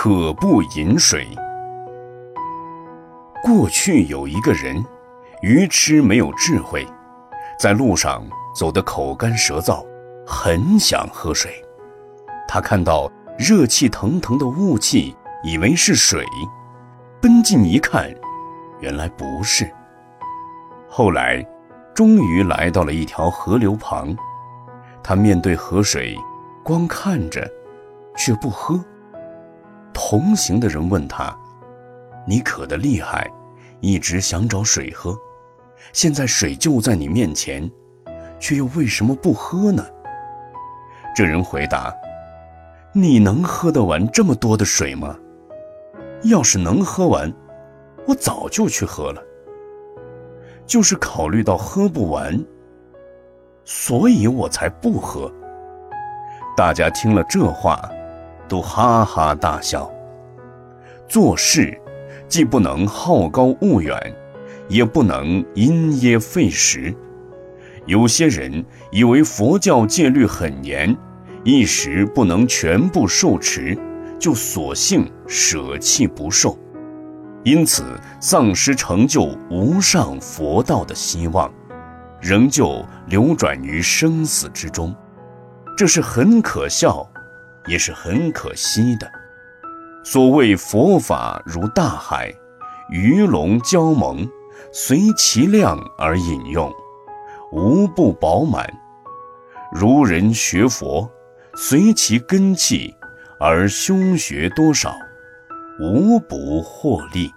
可不饮水。过去有一个人，愚痴没有智慧，在路上走得口干舌燥，很想喝水。他看到热气腾腾的雾气，以为是水，奔近一看，原来不是。后来，终于来到了一条河流旁，他面对河水，光看着，却不喝。同行的人问他：“你渴得厉害，一直想找水喝，现在水就在你面前，却又为什么不喝呢？”这人回答：“你能喝得完这么多的水吗？要是能喝完，我早就去喝了。就是考虑到喝不完，所以我才不喝。”大家听了这话，都哈哈大笑。做事，既不能好高骛远，也不能因噎废食。有些人以为佛教戒律很严，一时不能全部受持，就索性舍弃不受，因此丧失成就无上佛道的希望，仍旧流转于生死之中。这是很可笑，也是很可惜的。所谓佛法如大海，鱼龙交蒙，随其量而饮用，无不饱满；如人学佛，随其根气而修学多少，无不获利。